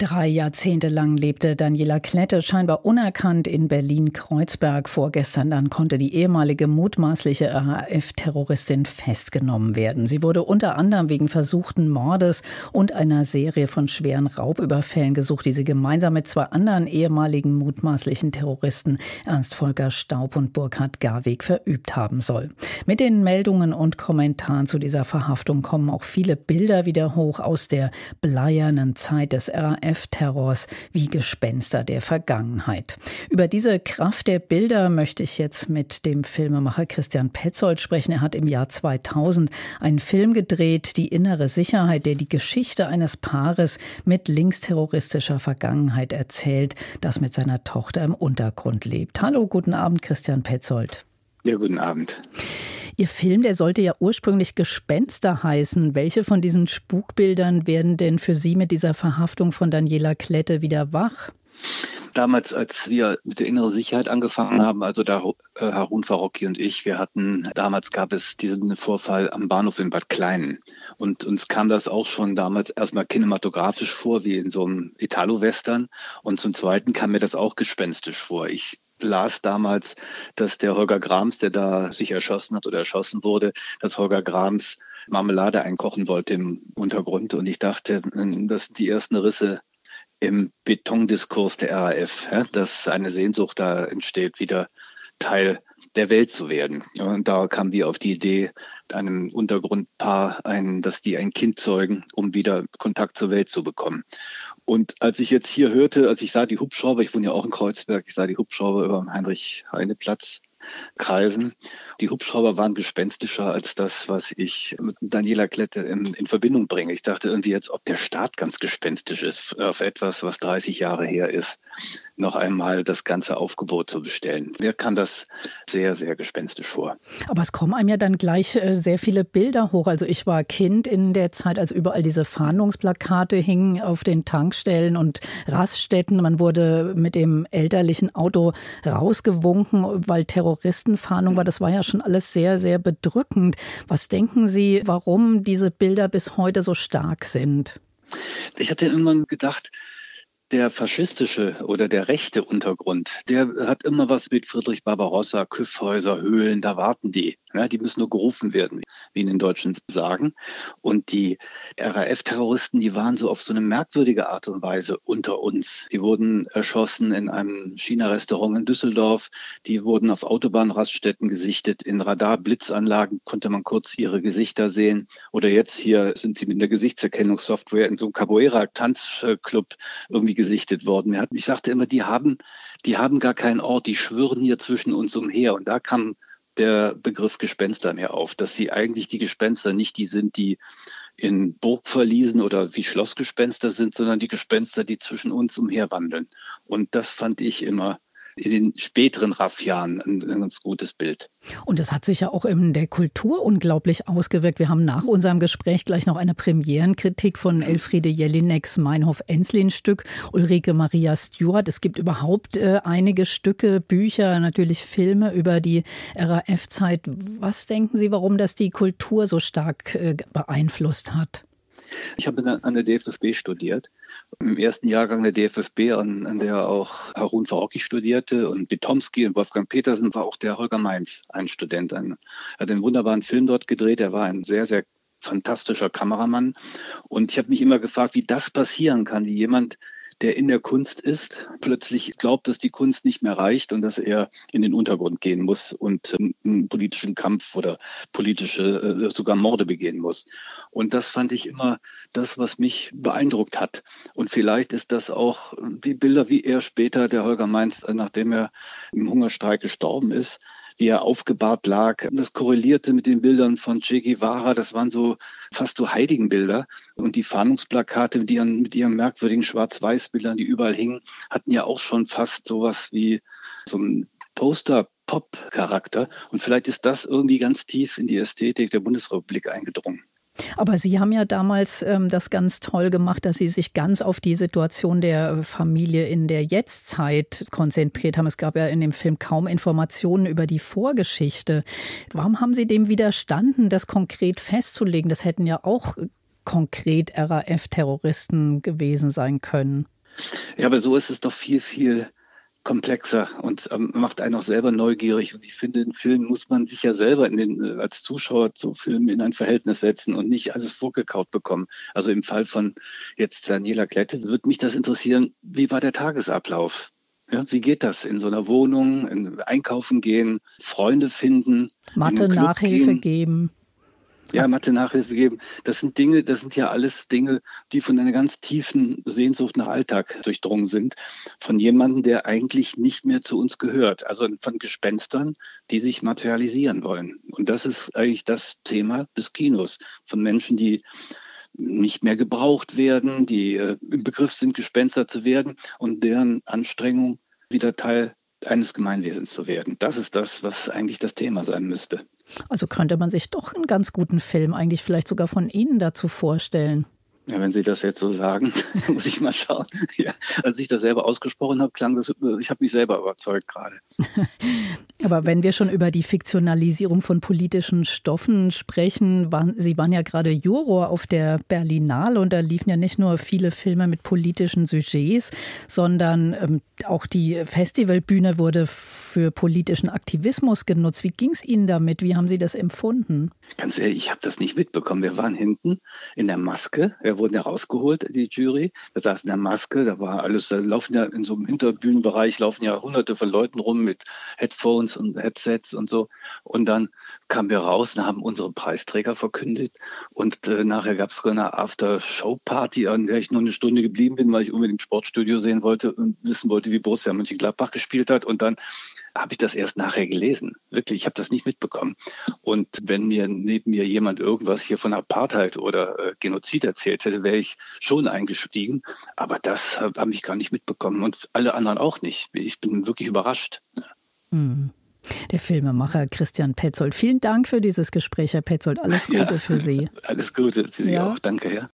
Drei Jahrzehnte lang lebte Daniela Klette scheinbar unerkannt in Berlin-Kreuzberg. Vorgestern dann konnte die ehemalige mutmaßliche RAF-Terroristin festgenommen werden. Sie wurde unter anderem wegen versuchten Mordes und einer Serie von schweren Raubüberfällen gesucht, die sie gemeinsam mit zwei anderen ehemaligen mutmaßlichen Terroristen Ernst Volker Staub und Burkhard Garweg verübt haben soll. Mit den Meldungen und Kommentaren zu dieser Verhaftung kommen auch viele Bilder wieder hoch aus der bleiernen Zeit des RAF RAF-Terrors wie Gespenster der Vergangenheit. Über diese Kraft der Bilder möchte ich jetzt mit dem Filmemacher Christian Petzold sprechen. Er hat im Jahr 2000 einen Film gedreht, Die innere Sicherheit, der die Geschichte eines Paares mit linksterroristischer Vergangenheit erzählt, das mit seiner Tochter im Untergrund lebt. Hallo, guten Abend, Christian Petzold. Ja, guten Abend. Ihr Film, der sollte ja ursprünglich Gespenster heißen. Welche von diesen Spukbildern werden denn für Sie mit dieser Verhaftung von Daniela Klette wieder wach? Damals, als wir mit der inneren Sicherheit angefangen haben, also da äh, Harun Farocki und ich, wir hatten, damals gab es diesen Vorfall am Bahnhof in Bad Kleinen. Und uns kam das auch schon damals erstmal kinematografisch vor, wie in so einem Italo-Western. Und zum Zweiten kam mir das auch gespenstisch vor. Ich las damals, dass der Holger Grams, der da sich erschossen hat oder erschossen wurde, dass Holger Grams Marmelade einkochen wollte im Untergrund. Und ich dachte, das sind die ersten Risse im Betondiskurs der RAF, dass eine Sehnsucht da entsteht, wieder Teil der Welt zu werden. Und da kamen wir auf die Idee, einem Untergrundpaar, ein, dass die ein Kind zeugen, um wieder Kontakt zur Welt zu bekommen. Und als ich jetzt hier hörte, als ich sah die Hubschrauber, ich wohne ja auch in Kreuzberg, ich sah die Hubschrauber über dem Heinrich-Heine-Platz kreisen. Die Hubschrauber waren gespenstischer als das, was ich mit Daniela Klette in, in, Verbindung bringe. Ich dachte irgendwie jetzt, ob der Staat ganz gespenstisch ist auf etwas, was 30 Jahre her ist noch einmal das ganze Aufgebot zu bestellen. Mir kann das sehr, sehr gespenstisch vor. Aber es kommen einem ja dann gleich äh, sehr viele Bilder hoch. Also ich war Kind in der Zeit, als überall diese Fahndungsplakate hingen auf den Tankstellen und Raststätten. Man wurde mit dem elterlichen Auto rausgewunken, weil Terroristenfahndung war. Das war ja schon alles sehr, sehr bedrückend. Was denken Sie, warum diese Bilder bis heute so stark sind? Ich hatte immer gedacht, der faschistische oder der rechte Untergrund, der hat immer was mit Friedrich Barbarossa, Küffhäuser, Höhlen, da warten die. Ja, die müssen nur gerufen werden, wie in den Deutschen sagen. Und die RAF-Terroristen, die waren so auf so eine merkwürdige Art und Weise unter uns. Die wurden erschossen in einem China-Restaurant in Düsseldorf. Die wurden auf Autobahnraststätten gesichtet. In Radar-Blitzanlagen konnte man kurz ihre Gesichter sehen. Oder jetzt hier sind sie mit einer Gesichtserkennungssoftware in so einem Capoeira-Tanzclub irgendwie gesichtet worden. Ich sagte immer, die haben, die haben gar keinen Ort. Die schwirren hier zwischen uns umher. Und da kam der Begriff Gespenster mehr auf, dass sie eigentlich die Gespenster nicht die sind, die in Burgverliesen oder wie Schlossgespenster sind, sondern die Gespenster, die zwischen uns umherwandeln. Und das fand ich immer in den späteren RAF-Jahren ein, ein, ganz gutes Bild. Und das hat sich ja auch in der Kultur unglaublich ausgewirkt. Wir haben nach unserem Gespräch gleich noch eine Premierenkritik von Elfriede Jelineks Meinhof-Enslin-Stück, Ulrike Maria Stewart. Es gibt überhaupt äh, einige Stücke, Bücher, natürlich Filme über die RAF-Zeit. Was denken Sie, warum das die Kultur so stark äh, beeinflusst hat? Ich habe an der DFFB studiert im ersten Jahrgang der DFFB, an, an der auch Harun Farocki studierte und Bitomski und Wolfgang Petersen war auch der Holger Mainz ein Student. Ein, er hat einen wunderbaren Film dort gedreht. Er war ein sehr, sehr fantastischer Kameramann. Und ich habe mich immer gefragt, wie das passieren kann, wie jemand, der in der Kunst ist, plötzlich glaubt, dass die Kunst nicht mehr reicht und dass er in den Untergrund gehen muss und ähm, einen politischen Kampf oder politische, äh, sogar Morde begehen muss. Und das fand ich immer das, was mich beeindruckt hat. Und vielleicht ist das auch die Bilder, wie er später, der Holger Mainz, nachdem er im Hungerstreik gestorben ist, wie er aufgebahrt lag. Das korrelierte mit den Bildern von Che Guevara. Das waren so fast so Heiligenbilder. Und die Fahndungsplakate mit ihren, mit ihren merkwürdigen Schwarz-Weiß-Bildern, die überall hingen, hatten ja auch schon fast sowas wie so ein Poster-Pop-Charakter. Und vielleicht ist das irgendwie ganz tief in die Ästhetik der Bundesrepublik eingedrungen. Aber Sie haben ja damals ähm, das ganz toll gemacht, dass Sie sich ganz auf die Situation der Familie in der Jetztzeit konzentriert haben. Es gab ja in dem Film kaum Informationen über die Vorgeschichte. Warum haben Sie dem widerstanden, das konkret festzulegen? Das hätten ja auch konkret RAF-Terroristen gewesen sein können. Ja, aber so ist es doch viel, viel komplexer und ähm, macht einen auch selber neugierig. Und ich finde, in Filmen muss man sich ja selber den, äh, als Zuschauer zu Filmen in ein Verhältnis setzen und nicht alles vorgekaut bekommen. Also im Fall von jetzt Daniela Klette würde mich das interessieren, wie war der Tagesablauf? Ja, wie geht das in so einer Wohnung, in einkaufen gehen, Freunde finden, Mathe Nachhilfe gehen. geben. Ja, Mathe-Nachhilfe geben. Das sind Dinge, das sind ja alles Dinge, die von einer ganz tiefen Sehnsucht nach Alltag durchdrungen sind. Von jemandem, der eigentlich nicht mehr zu uns gehört. Also von Gespenstern, die sich materialisieren wollen. Und das ist eigentlich das Thema des Kinos. Von Menschen, die nicht mehr gebraucht werden, die äh, im Begriff sind, Gespenster zu werden und deren Anstrengung wieder Teil eines Gemeinwesens zu werden. Das ist das, was eigentlich das Thema sein müsste. Also könnte man sich doch einen ganz guten Film eigentlich vielleicht sogar von Ihnen dazu vorstellen. Ja, wenn Sie das jetzt so sagen, muss ich mal schauen. Ja, als ich das selber ausgesprochen habe, klang das, ich habe mich selber überzeugt gerade. Aber wenn wir schon über die Fiktionalisierung von politischen Stoffen sprechen, waren, Sie waren ja gerade Juror auf der Berlinale und da liefen ja nicht nur viele Filme mit politischen Sujets, sondern ähm, auch die Festivalbühne wurde für politischen Aktivismus genutzt. Wie ging es Ihnen damit? Wie haben Sie das empfunden? Ganz ehrlich, ich habe das nicht mitbekommen. Wir waren hinten in der Maske. Wir wurden ja rausgeholt, die Jury. Wir saßen in der Maske. Da war alles, da laufen ja in so einem Hinterbühnenbereich laufen ja hunderte von Leuten rum mit Headphones und Headsets und so. Und dann kamen wir raus und haben unsere Preisträger verkündet. Und äh, nachher gab es sogar eine After-Show-Party, an der ich nur eine Stunde geblieben bin, weil ich unbedingt Sportstudio sehen wollte und wissen wollte, wie Borussia Mönchengladbach gespielt hat. Und dann habe ich das erst nachher gelesen. Wirklich, ich habe das nicht mitbekommen. Und wenn mir neben mir jemand irgendwas hier von Apartheid oder äh, Genozid erzählt hätte, wäre ich schon eingestiegen. Aber das habe hab ich gar nicht mitbekommen und alle anderen auch nicht. Ich bin wirklich überrascht. Mhm. Der Filmemacher Christian Petzold. Vielen Dank für dieses Gespräch, Herr Petzold. Alles Gute ja, für Sie. Alles Gute für Sie ja. auch. Danke, ja.